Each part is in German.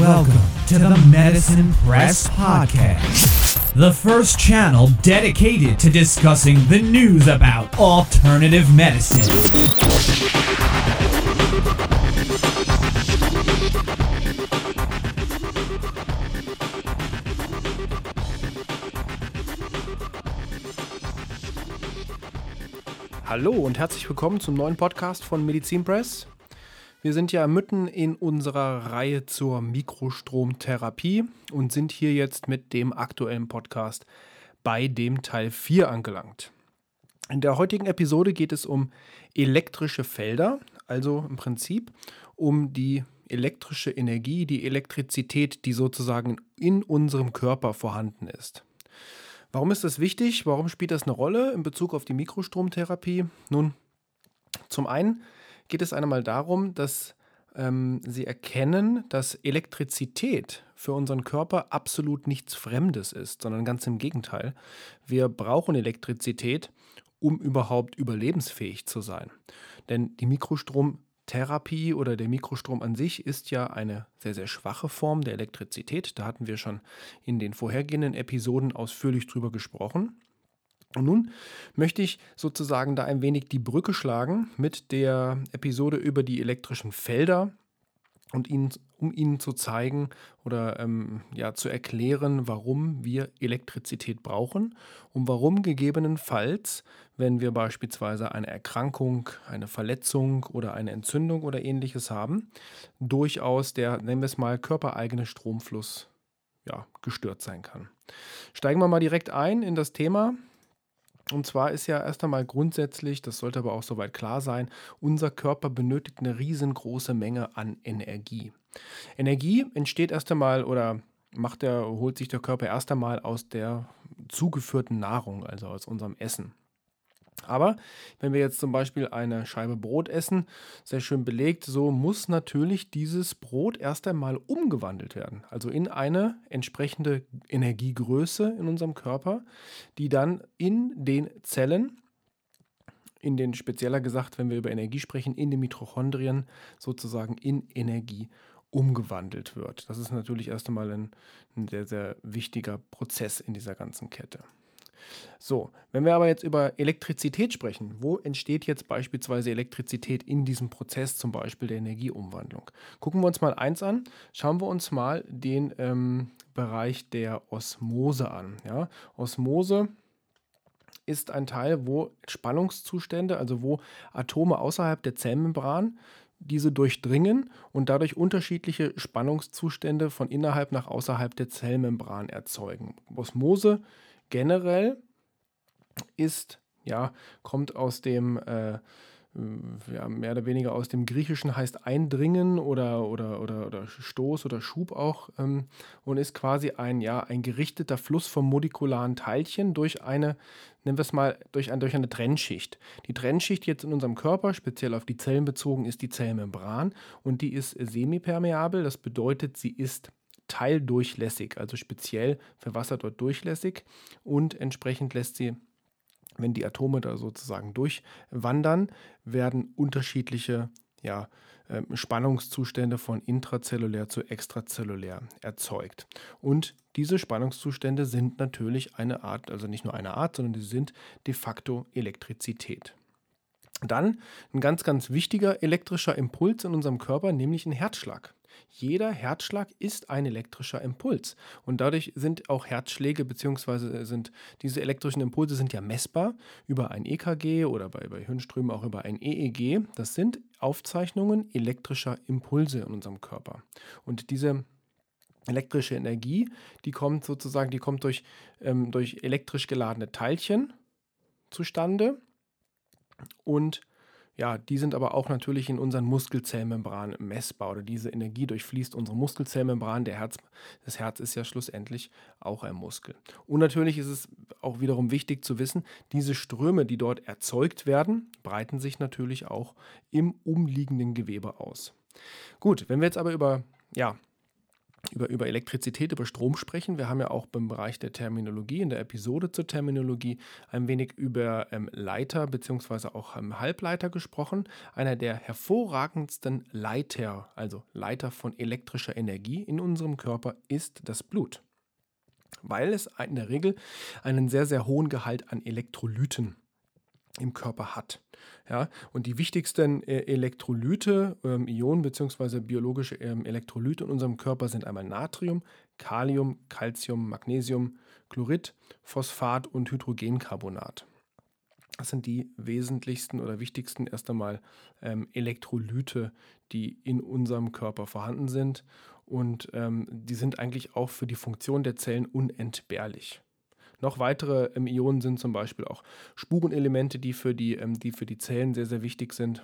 Welcome to the Medicine Press Podcast, the first channel dedicated to discussing the news about alternative medicine. Hallo und herzlich willkommen zum neuen Podcast von Medizin Press. Wir sind ja mitten in unserer Reihe zur Mikrostromtherapie und sind hier jetzt mit dem aktuellen Podcast bei dem Teil 4 angelangt. In der heutigen Episode geht es um elektrische Felder, also im Prinzip um die elektrische Energie, die Elektrizität, die sozusagen in unserem Körper vorhanden ist. Warum ist das wichtig? Warum spielt das eine Rolle in Bezug auf die Mikrostromtherapie? Nun, zum einen geht es einmal darum, dass ähm, sie erkennen, dass Elektrizität für unseren Körper absolut nichts Fremdes ist, sondern ganz im Gegenteil. Wir brauchen Elektrizität, um überhaupt überlebensfähig zu sein. Denn die Mikrostromtherapie oder der Mikrostrom an sich ist ja eine sehr, sehr schwache Form der Elektrizität. Da hatten wir schon in den vorhergehenden Episoden ausführlich drüber gesprochen. Und nun möchte ich sozusagen da ein wenig die Brücke schlagen mit der Episode über die elektrischen Felder und Ihnen, um Ihnen zu zeigen oder ähm, ja, zu erklären, warum wir Elektrizität brauchen und warum gegebenenfalls, wenn wir beispielsweise eine Erkrankung, eine Verletzung oder eine Entzündung oder ähnliches haben, durchaus der, nennen wir es mal, körpereigene Stromfluss ja, gestört sein kann. Steigen wir mal direkt ein in das Thema. Und zwar ist ja erst einmal grundsätzlich, das sollte aber auch soweit klar sein, unser Körper benötigt eine riesengroße Menge an Energie. Energie entsteht erst einmal oder macht der, holt sich der Körper erst einmal aus der zugeführten Nahrung, also aus unserem Essen. Aber wenn wir jetzt zum Beispiel eine Scheibe Brot essen, sehr schön belegt, so muss natürlich dieses Brot erst einmal umgewandelt werden. Also in eine entsprechende Energiegröße in unserem Körper, die dann in den Zellen, in den spezieller gesagt, wenn wir über Energie sprechen, in den Mitochondrien sozusagen in Energie umgewandelt wird. Das ist natürlich erst einmal ein, ein sehr, sehr wichtiger Prozess in dieser ganzen Kette. So, wenn wir aber jetzt über Elektrizität sprechen, wo entsteht jetzt beispielsweise Elektrizität in diesem Prozess, zum Beispiel der Energieumwandlung? Gucken wir uns mal eins an, schauen wir uns mal den ähm, Bereich der Osmose an. Ja? Osmose ist ein Teil, wo Spannungszustände, also wo Atome außerhalb der Zellmembran diese durchdringen und dadurch unterschiedliche Spannungszustände von innerhalb nach außerhalb der Zellmembran erzeugen. Osmose generell ist, ja, kommt aus dem, äh, ja, mehr oder weniger aus dem Griechischen heißt Eindringen oder, oder, oder, oder Stoß oder Schub auch ähm, und ist quasi ein, ja, ein gerichteter Fluss von molekularen Teilchen durch eine, nennen wir es mal, durch, ein, durch eine Trennschicht. Die Trennschicht jetzt in unserem Körper, speziell auf die Zellen bezogen, ist die Zellmembran und die ist semipermeabel. Das bedeutet, sie ist teildurchlässig, also speziell für Wasser dort durchlässig und entsprechend lässt sie, wenn die Atome da sozusagen durchwandern, werden unterschiedliche ja, ähm, Spannungszustände von intrazellulär zu extrazellulär erzeugt. Und diese Spannungszustände sind natürlich eine Art, also nicht nur eine Art, sondern sie sind de facto Elektrizität. Dann ein ganz, ganz wichtiger elektrischer Impuls in unserem Körper, nämlich ein Herzschlag. Jeder Herzschlag ist ein elektrischer Impuls und dadurch sind auch Herzschläge bzw. sind diese elektrischen Impulse sind ja messbar über ein EKG oder bei, bei Hirnströmen auch über ein EEG. Das sind Aufzeichnungen elektrischer Impulse in unserem Körper. Und diese elektrische Energie, die kommt sozusagen, die kommt durch, ähm, durch elektrisch geladene Teilchen zustande und ja, die sind aber auch natürlich in unseren Muskelzellmembranen messbar oder diese Energie durchfließt unsere Muskelzellmembran. Der Herz, das Herz ist ja schlussendlich auch ein Muskel. Und natürlich ist es auch wiederum wichtig zu wissen, diese Ströme, die dort erzeugt werden, breiten sich natürlich auch im umliegenden Gewebe aus. Gut, wenn wir jetzt aber über ja, über, über Elektrizität, über Strom sprechen. Wir haben ja auch beim Bereich der Terminologie, in der Episode zur Terminologie, ein wenig über ähm, Leiter bzw. auch ähm, Halbleiter gesprochen. Einer der hervorragendsten Leiter, also Leiter von elektrischer Energie in unserem Körper, ist das Blut. Weil es in der Regel einen sehr, sehr hohen Gehalt an Elektrolyten im Körper hat. Ja, und die wichtigsten äh, Elektrolyte, ähm, Ionen bzw. biologische ähm, Elektrolyte in unserem Körper sind einmal Natrium, Kalium, Calcium, Magnesium, Chlorid, Phosphat und Hydrogencarbonat. Das sind die wesentlichsten oder wichtigsten erst einmal ähm, Elektrolyte, die in unserem Körper vorhanden sind. Und ähm, die sind eigentlich auch für die Funktion der Zellen unentbehrlich. Noch weitere ähm, Ionen sind zum Beispiel auch Spurenelemente, die für die, ähm, die für die Zellen sehr, sehr wichtig sind.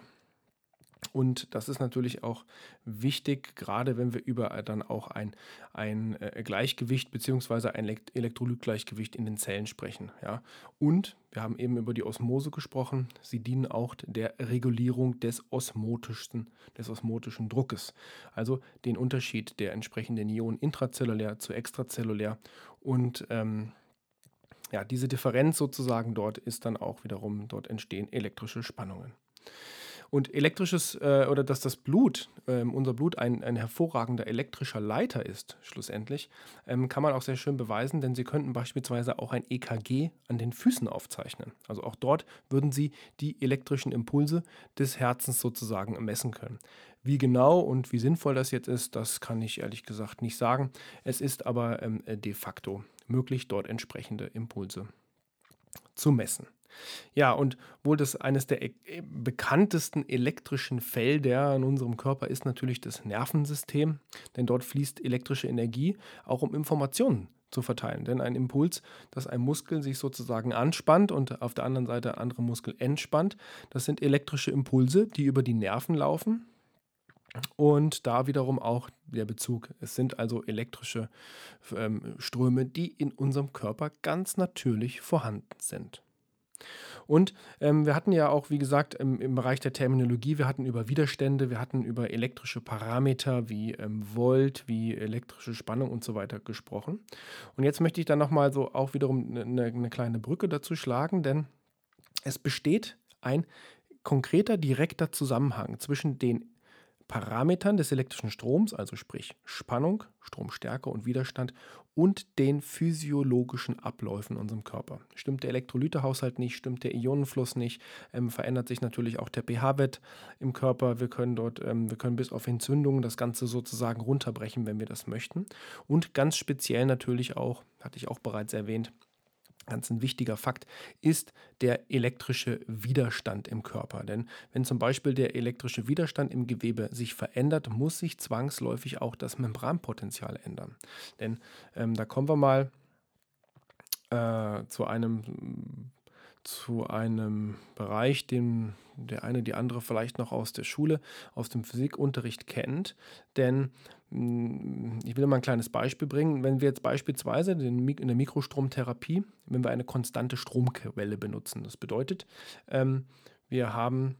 Und das ist natürlich auch wichtig, gerade wenn wir über äh, dann auch ein, ein äh, Gleichgewicht bzw. ein Elektrolytgleichgewicht in den Zellen sprechen. Ja. Und wir haben eben über die Osmose gesprochen. Sie dienen auch der Regulierung des osmotischen, des osmotischen Druckes. Also den Unterschied der entsprechenden Ionen intrazellulär zu extrazellulär. Und ähm, ja, diese Differenz sozusagen dort ist dann auch wiederum, dort entstehen elektrische Spannungen. Und elektrisches äh, oder dass das Blut, äh, unser Blut ein, ein hervorragender elektrischer Leiter ist, schlussendlich, ähm, kann man auch sehr schön beweisen, denn Sie könnten beispielsweise auch ein EKG an den Füßen aufzeichnen. Also auch dort würden Sie die elektrischen Impulse des Herzens sozusagen messen können. Wie genau und wie sinnvoll das jetzt ist, das kann ich ehrlich gesagt nicht sagen. Es ist aber ähm, de facto möglich, dort entsprechende Impulse zu messen. Ja, und wohl das eines der e bekanntesten elektrischen Felder in unserem Körper ist natürlich das Nervensystem, denn dort fließt elektrische Energie auch um Informationen zu verteilen. Denn ein Impuls, dass ein Muskel sich sozusagen anspannt und auf der anderen Seite ein anderer Muskel entspannt, das sind elektrische Impulse, die über die Nerven laufen und da wiederum auch der Bezug. Es sind also elektrische ähm, Ströme, die in unserem Körper ganz natürlich vorhanden sind. Und ähm, wir hatten ja auch, wie gesagt, im, im, Bereich der Terminologie, wir hatten über Widerstände, wir hatten über elektrische Parameter wie ähm, Volt, wie elektrische Spannung und so weiter gesprochen. Und jetzt möchte ich dann nochmal so auch wiederum eine, eine kleine Brücke dazu schlagen, denn es besteht ein konkreter, direkter Zusammenhang zwischen den Parametern des elektrischen Stroms, also sprich Spannung, Stromstärke und Widerstand und den physiologischen Abläufen in unserem Körper. Stimmt der Elektrolytehaushalt nicht, stimmt der Ionenfluss nicht, ähm, verändert sich natürlich auch der pH-Wert im Körper. Wir können dort, ähm, wir können bis auf Entzündungen das Ganze sozusagen runterbrechen, wenn wir das möchten. Und ganz speziell natürlich auch, hatte ich auch bereits erwähnt, ganz ein wichtiger Fakt, ist der elektrische Widerstand im Körper. Denn wenn zum Beispiel der elektrische Widerstand im Gewebe sich verändert, muss sich zwangsläufig auch das Membranpotenzial ändern. Denn ähm, da kommen wir mal äh, zu einem zu einem Bereich, den der eine, die andere vielleicht noch aus der Schule, aus dem Physikunterricht kennt. Denn hm, ich will mal ein kleines Beispiel bringen. Wenn wir jetzt beispielsweise in der Mikrostromtherapie, wenn wir eine konstante Stromquelle benutzen, das bedeutet, ähm, wir haben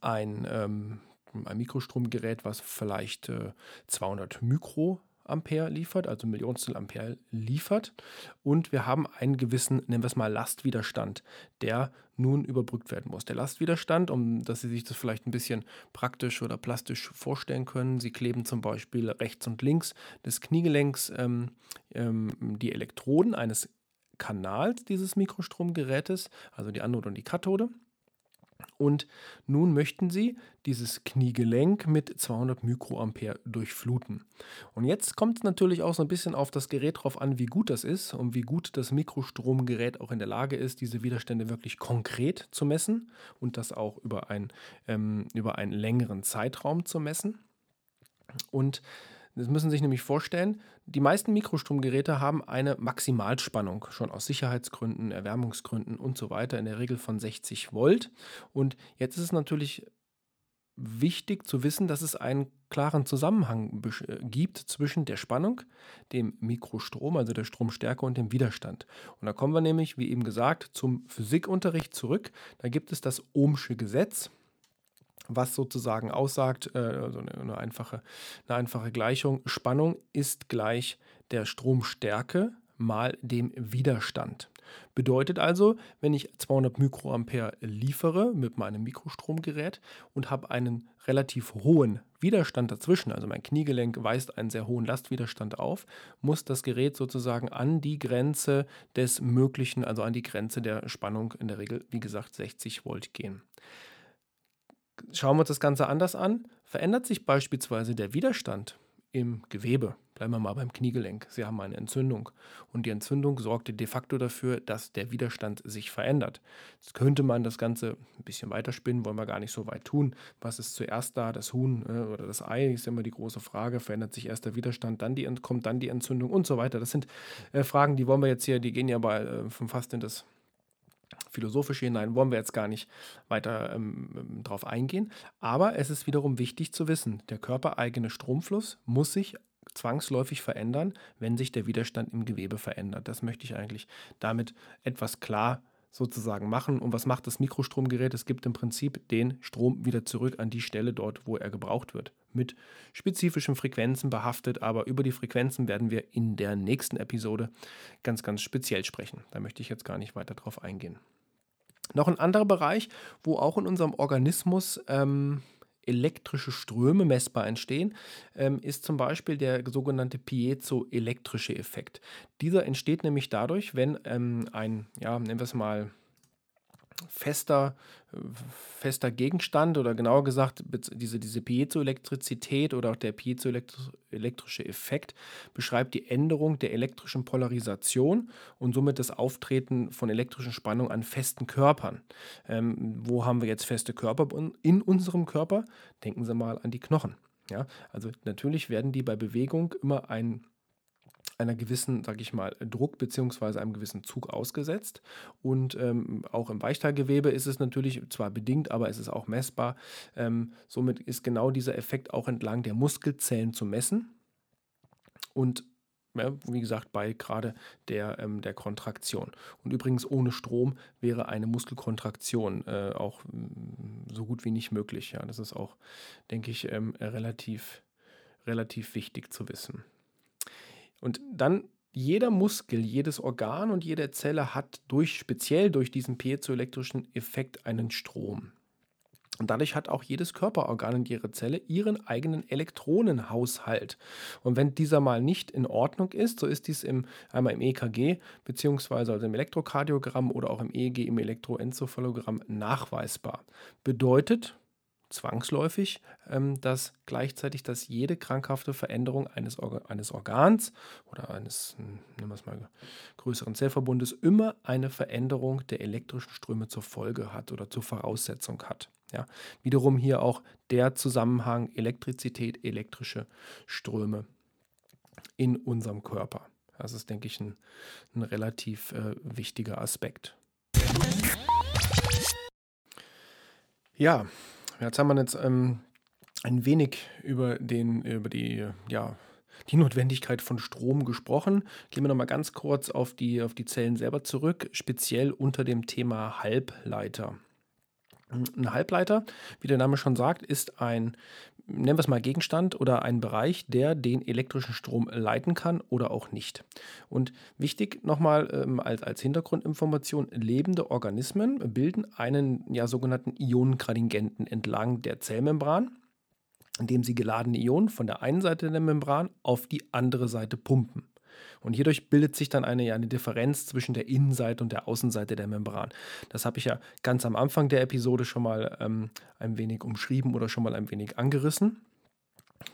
ein, ähm, ein Mikrostromgerät, was vielleicht äh, 200 Mikro Ampere liefert, also Millionstel Ampere liefert. Und wir haben einen gewissen, nennen wir es mal, Lastwiderstand, der nun überbrückt werden muss. Der Lastwiderstand, um dass Sie sich das vielleicht ein bisschen praktisch oder plastisch vorstellen können, Sie kleben zum Beispiel rechts und links des Kniegelenks ähm, ähm, die Elektroden eines Kanals dieses Mikrostromgerätes, also die Anode und die Kathode. Und nun möchten Sie dieses Kniegelenk mit 200 Mikroampere durchfluten. Und jetzt kommt es natürlich auch so ein bisschen auf das Gerät drauf an, wie gut das ist und wie gut das Mikrostromgerät auch in der Lage ist, diese Widerstände wirklich konkret zu messen und das auch über, ein, ähm, über einen längeren Zeitraum zu messen. Und das müssen Sie sich nämlich vorstellen, die meisten Mikrostromgeräte haben eine Maximalspannung, schon aus Sicherheitsgründen, Erwärmungsgründen und so weiter, in der Regel von 60 Volt. Und jetzt ist es natürlich wichtig zu wissen, dass es einen klaren Zusammenhang äh, gibt zwischen der Spannung, dem Mikrostrom, also der Stromstärke und dem Widerstand. Und da kommen wir nämlich, wie eben gesagt, zum Physikunterricht zurück. Da gibt es das Ohmsche Gesetz was sozusagen aussagt, also eine, eine, einfache, eine einfache Gleichung, Spannung ist gleich der Stromstärke mal dem Widerstand. Bedeutet also, wenn ich 200 Mikroampere liefere mit meinem Mikrostromgerät und habe einen relativ hohen Widerstand dazwischen, also mein Kniegelenk weist einen sehr hohen Lastwiderstand auf, muss das Gerät sozusagen an die Grenze des Möglichen, also an die Grenze der Spannung, in der Regel, wie gesagt, 60 Volt gehen. Schauen wir uns das Ganze anders an. Verändert sich beispielsweise der Widerstand im Gewebe, bleiben wir mal beim Kniegelenk, Sie haben eine Entzündung und die Entzündung sorgte de facto dafür, dass der Widerstand sich verändert. Jetzt könnte man das Ganze ein bisschen weiterspinnen, wollen wir gar nicht so weit tun. Was ist zuerst da, das Huhn äh, oder das Ei, ist immer die große Frage. Verändert sich erst der Widerstand, dann die, kommt dann die Entzündung und so weiter. Das sind äh, Fragen, die wollen wir jetzt hier, die gehen ja bei, äh, fast in das philosophische hinein, wollen wir jetzt gar nicht weiter ähm, ähm, drauf eingehen. Aber es ist wiederum wichtig zu wissen, der körpereigene Stromfluss muss sich zwangsläufig verändern, wenn sich der Widerstand im Gewebe verändert. Das möchte ich eigentlich damit etwas klar sozusagen machen. Und was macht das Mikrostromgerät? Es gibt im Prinzip den Strom wieder zurück an die Stelle dort, wo er gebraucht wird. Mit spezifischen Frequenzen behaftet, aber über die Frequenzen werden wir in der nächsten Episode ganz, ganz speziell sprechen. Da möchte ich jetzt gar nicht weiter drauf eingehen. Noch ein anderer Bereich, wo auch in unserem Organismus ähm, elektrische Ströme messbar entstehen, ähm, ist zum Beispiel der sogenannte piezoelektrische Effekt. Dieser entsteht nämlich dadurch, wenn ähm, ein, ja, nennen wir es mal, fester, fester Gegenstand oder genauer gesagt diese, diese Piezoelektrizität oder auch der piezoelektrische Effekt beschreibt die Änderung der elektrischen Polarisation und somit das Auftreten von elektrischen Spannungen an festen Körpern. Ähm, wo haben wir jetzt feste Körper in unserem Körper? Denken Sie mal an die Knochen. Ja, also natürlich werden die bei Bewegung immer ein einer gewissen, sage ich mal, Druck bzw. einem gewissen Zug ausgesetzt. Und ähm, auch im Weichteilgewebe ist es natürlich zwar bedingt, aber es ist auch messbar. Ähm, somit ist genau dieser Effekt auch entlang der Muskelzellen zu messen. Und ja, wie gesagt, bei gerade der, ähm, der Kontraktion. Und übrigens ohne Strom wäre eine Muskelkontraktion äh, auch mm, so gut wie nicht möglich. Ja, das ist auch, denke ich, ähm, relativ, relativ wichtig zu wissen. Und dann jeder Muskel, jedes Organ und jede Zelle hat durch, speziell durch diesen piezoelektrischen Effekt einen Strom. Und dadurch hat auch jedes Körperorgan und jede Zelle ihren eigenen Elektronenhaushalt. Und wenn dieser mal nicht in Ordnung ist, so ist dies im, einmal im EKG beziehungsweise also im Elektrokardiogramm oder auch im EEG, im Elektroenzephalogramm nachweisbar. Bedeutet, zwangsläufig, ähm, dass gleichzeitig, dass jede krankhafte Veränderung eines, Orga eines Organs oder eines, hm, nehmen wir es mal, größeren Zellverbundes immer eine Veränderung der elektrischen Ströme zur Folge hat oder zur Voraussetzung hat. Ja, wiederum hier auch der Zusammenhang Elektrizität, elektrische Ströme in unserem Körper. Das ist, denke ich, ein, ein relativ äh, wichtiger Aspekt. Ja, Jetzt haben wir jetzt ähm, ein wenig über, den, über die, ja, die Notwendigkeit von Strom gesprochen. Gehen wir nochmal ganz kurz auf die, auf die Zellen selber zurück, speziell unter dem Thema Halbleiter. Ein Halbleiter, wie der Name schon sagt, ist ein, nennen wir es mal Gegenstand oder ein Bereich, der den elektrischen Strom leiten kann oder auch nicht. Und wichtig nochmal ähm, als, als Hintergrundinformation, lebende Organismen bilden einen ja, sogenannten Ionengradingenten entlang der Zellmembran, indem sie geladene Ionen von der einen Seite der Membran auf die andere Seite pumpen. Und hierdurch bildet sich dann eine, eine Differenz zwischen der Innenseite und der Außenseite der Membran. Das habe ich ja ganz am Anfang der Episode schon mal ähm, ein wenig umschrieben oder schon mal ein wenig angerissen.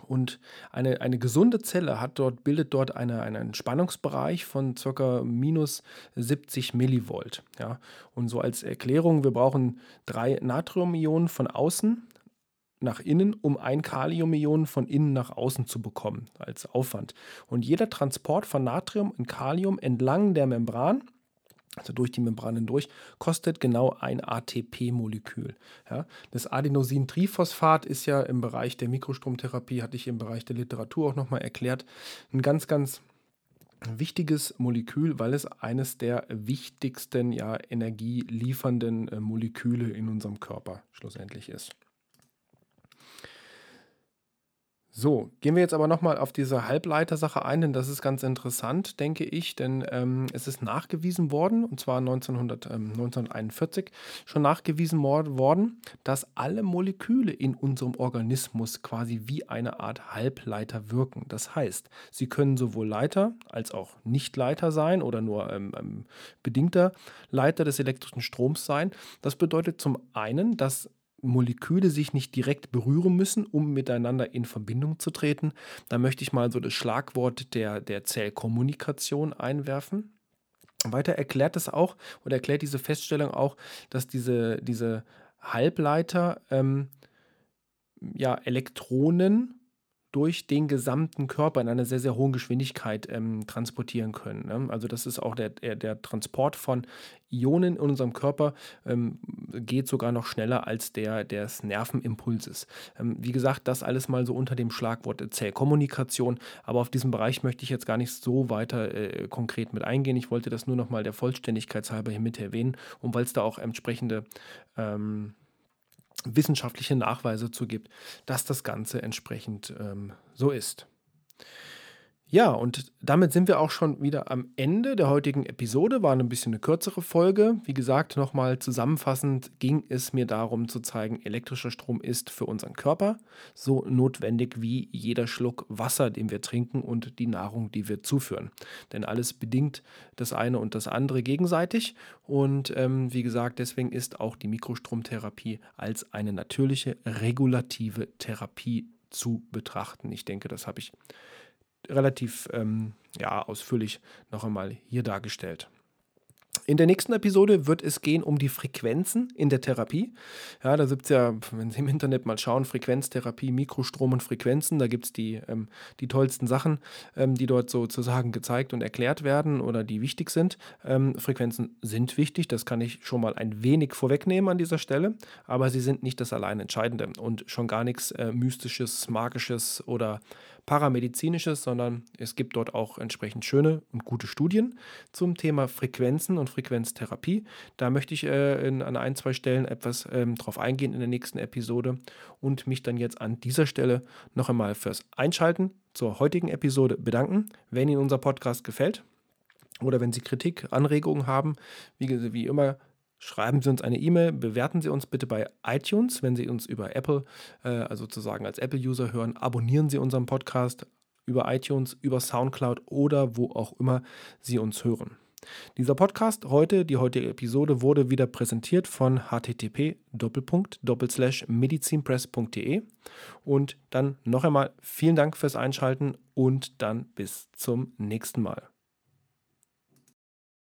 Und eine, eine gesunde Zelle hat dort, bildet dort eine, einen Spannungsbereich von ca. minus 70 Millivolt. Ja. Und so als Erklärung, wir brauchen drei Natriumionen von außen, nach innen, um ein Kaliumion von innen nach außen zu bekommen, als Aufwand. Und jeder Transport von Natrium und Kalium entlang der Membran, also durch die Membran hindurch, kostet genau ein ATP-Molekül. Ja, das Adenosintriphosphat ist ja im Bereich der Mikrostromtherapie, hatte ich im Bereich der Literatur auch nochmal erklärt, ein ganz, ganz wichtiges Molekül, weil es eines der wichtigsten ja, energieliefernden äh, Moleküle in unserem Körper schlussendlich ist. So, gehen wir jetzt aber nochmal auf diese Halbleitersache ein, denn das ist ganz interessant, denke ich, denn ähm, es ist nachgewiesen worden, und zwar 1900, ähm, 1941 schon nachgewiesen worden, dass alle Moleküle in unserem Organismus quasi wie eine Art Halbleiter wirken. Das heißt, sie können sowohl Leiter als auch Nichtleiter sein oder nur ähm, ähm bedingter Leiter des elektrischen Stroms sein. Das bedeutet zum einen, dass Moleküle sich nicht direkt berühren müssen, um miteinander in Verbindung zu treten. Da möchte ich mal so das Schlagwort der, der Zellkommunikation einwerfen. Weiter erklärt es auch oder erklärt diese Feststellung auch, dass diese, diese Halbleiter ähm, ja, Elektronen durch den gesamten Körper in einer sehr, sehr hohen Geschwindigkeit ähm, transportieren können. Ne? Also das ist auch der, der, Transport von Ionen in unserem Körper ähm, geht sogar noch schneller als der des Nervenimpulses. Ähm, wie gesagt, das alles mal so unter dem Schlagwort Zellkommunikation, aber auf diesem Bereich möchte ich jetzt gar nicht so weiter äh, konkret mit eingehen. Ich wollte das nur noch mal der Vollständigkeit halber hier mit erwähnen und weil es da auch entsprechende ähm, wissenschaftliche Nachweise zu gibt, dass das Ganze entsprechend ähm, so ist. Ja, und damit sind wir auch schon wieder am Ende der heutigen Episode. War ein bisschen eine kürzere Folge. Wie gesagt, nochmal zusammenfassend ging es mir darum zu zeigen, elektrischer Strom ist für unseren Körper so notwendig wie jeder Schluck Wasser, den wir trinken und die Nahrung, die wir zuführen. Denn alles bedingt das eine und das andere gegenseitig. Und ähm, wie gesagt, deswegen ist auch die Mikrostromtherapie als eine natürliche regulative Therapie zu betrachten. Ich denke, das habe ich relativ ähm, ja, ausführlich noch einmal hier dargestellt. In der nächsten Episode wird es gehen um die Frequenzen in der Therapie. Ja, da gibt es ja, wenn Sie im Internet mal schauen, Frequenztherapie, Mikrostrom und Frequenzen, da gibt es die, ähm, die tollsten Sachen, ähm, die dort sozusagen gezeigt und erklärt werden oder die wichtig sind. Ähm, Frequenzen sind wichtig, das kann ich schon mal ein wenig vorwegnehmen an dieser Stelle, aber sie sind nicht das allein Entscheidende und schon gar nichts äh, Mystisches, Magisches oder Paramedizinisches, sondern es gibt dort auch entsprechend schöne und gute Studien zum Thema Frequenzen und Frequenztherapie. Da möchte ich äh, in, an ein, zwei Stellen etwas ähm, drauf eingehen in der nächsten Episode und mich dann jetzt an dieser Stelle noch einmal fürs Einschalten zur heutigen Episode bedanken. Wenn Ihnen unser Podcast gefällt, oder wenn Sie Kritik, Anregungen haben, wie, wie immer, schreiben Sie uns eine E-Mail, bewerten Sie uns bitte bei iTunes, wenn Sie uns über Apple, äh, also sozusagen als Apple-User hören, abonnieren Sie unseren Podcast über iTunes, über SoundCloud oder wo auch immer Sie uns hören. Dieser Podcast heute, die heutige Episode, wurde wieder präsentiert von http medizinpress.de und dann noch einmal vielen Dank fürs Einschalten und dann bis zum nächsten Mal.